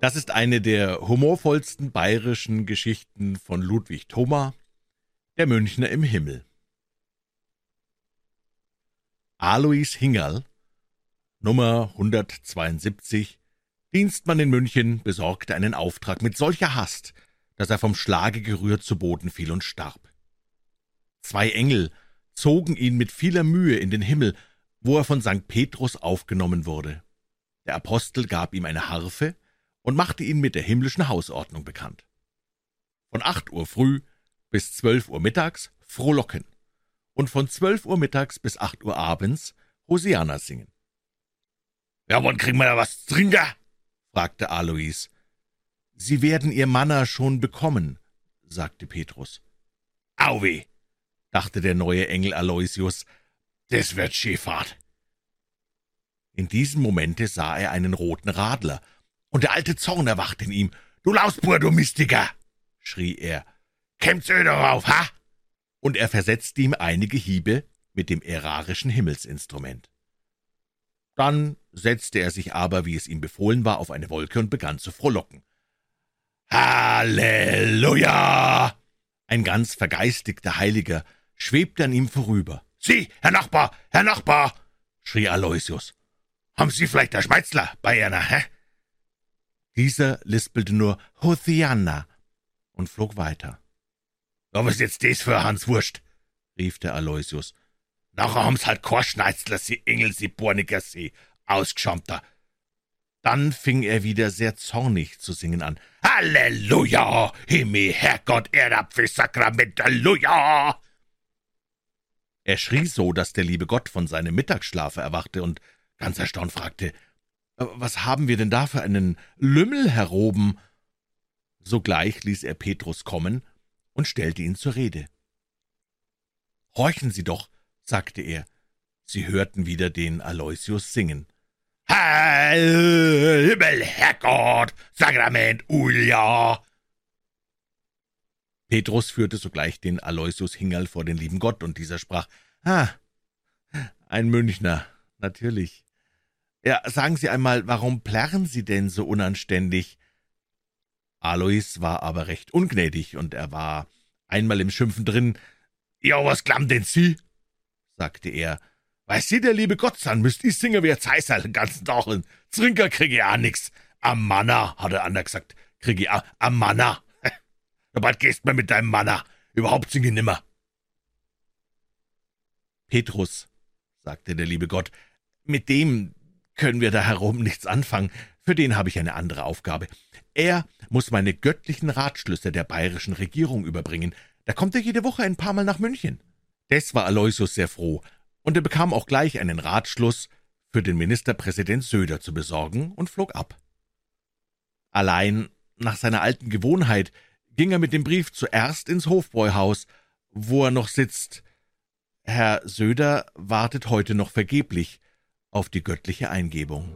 Das ist eine der humorvollsten bayerischen Geschichten von Ludwig Thoma, der Münchner im Himmel. Alois Hingerl, Nummer 172, Dienstmann in München, besorgte einen Auftrag mit solcher Hast, dass er vom Schlage gerührt zu Boden fiel und starb. Zwei Engel zogen ihn mit vieler Mühe in den Himmel, wo er von St. Petrus aufgenommen wurde. Der Apostel gab ihm eine Harfe und machte ihn mit der himmlischen Hausordnung bekannt. Von acht Uhr früh bis zwölf Uhr mittags frohlocken und von zwölf Uhr mittags bis acht Uhr abends Hosiana singen. »Ja, wann kriegen wir da was trinken?« fragte Alois. »Sie werden Ihr Manna schon bekommen«, sagte Petrus. »Auweh«, dachte der neue Engel Aloysius, »das wird Schifffahrt.« In diesem Momente sah er einen roten Radler, und der alte Zorn erwachte in ihm. »Du Lausbur, du Mistiger«, schrie er. »Kämmt's öh darauf, ha?« Und er versetzte ihm einige Hiebe mit dem ärarischen Himmelsinstrument. Dann setzte er sich aber, wie es ihm befohlen war, auf eine Wolke und begann zu frohlocken. Halleluja! Ein ganz vergeistigter Heiliger schwebte an ihm vorüber. »Sie, Herr Nachbar, Herr Nachbar!« schrie Aloysius. »Haben Sie vielleicht der Schmeizler bei Ihrer, hä?« Dieser lispelte nur Hothiana und flog weiter. »Ja, was ist jetzt des für Hans Wurst?« rief der Aloysius. »Nachher haben's halt Korschneizler, sie Engel, sie Borniger, sie Ausgeschammter.« Dann fing er wieder sehr zornig zu singen an. »Halleluja! Himmel, Herrgott, Erdapfel, Sakrament, Halleluja!« Er schrie so, dass der liebe Gott von seinem Mittagsschlafe erwachte und ganz erstaunt fragte, »Was haben wir denn da für einen Lümmel heroben?« Sogleich ließ er Petrus kommen und stellte ihn zur Rede. »Horchen Sie doch«, sagte er. Sie hörten wieder den Aloysius singen. Himmel, Herrgott, Sakrament, Ulja! Petrus führte sogleich den Aloysius Hingerl vor den lieben Gott, und dieser sprach, »Ah, ein Münchner, natürlich. Ja, sagen Sie einmal, warum plärren Sie denn so unanständig?« Alois war aber recht ungnädig, und er war einmal im Schimpfen drin. »Ja, was klammt denn Sie?« sagte er. »Weiß Sie, der liebe Gott sein, müsst ich singen wie Zeisal den ganzen Tag, und Trinker krieg ich auch nix. Am Manna, hat der andere gesagt, krieg ich auch, am Manna. Bald gehst mir mit deinem Manna, überhaupt singe nimmer.« »Petrus«, sagte der liebe Gott, »mit dem können wir da herum nichts anfangen, für den habe ich eine andere Aufgabe. Er muss meine göttlichen Ratschlüsse der bayerischen Regierung überbringen. Da kommt er jede Woche ein paar Mal nach München.« Des war Aloysius sehr froh, und er bekam auch gleich einen Ratschluss, für den Ministerpräsident Söder zu besorgen, und flog ab. Allein nach seiner alten Gewohnheit ging er mit dem Brief zuerst ins Hofbräuhaus, wo er noch sitzt. Herr Söder wartet heute noch vergeblich auf die göttliche Eingebung.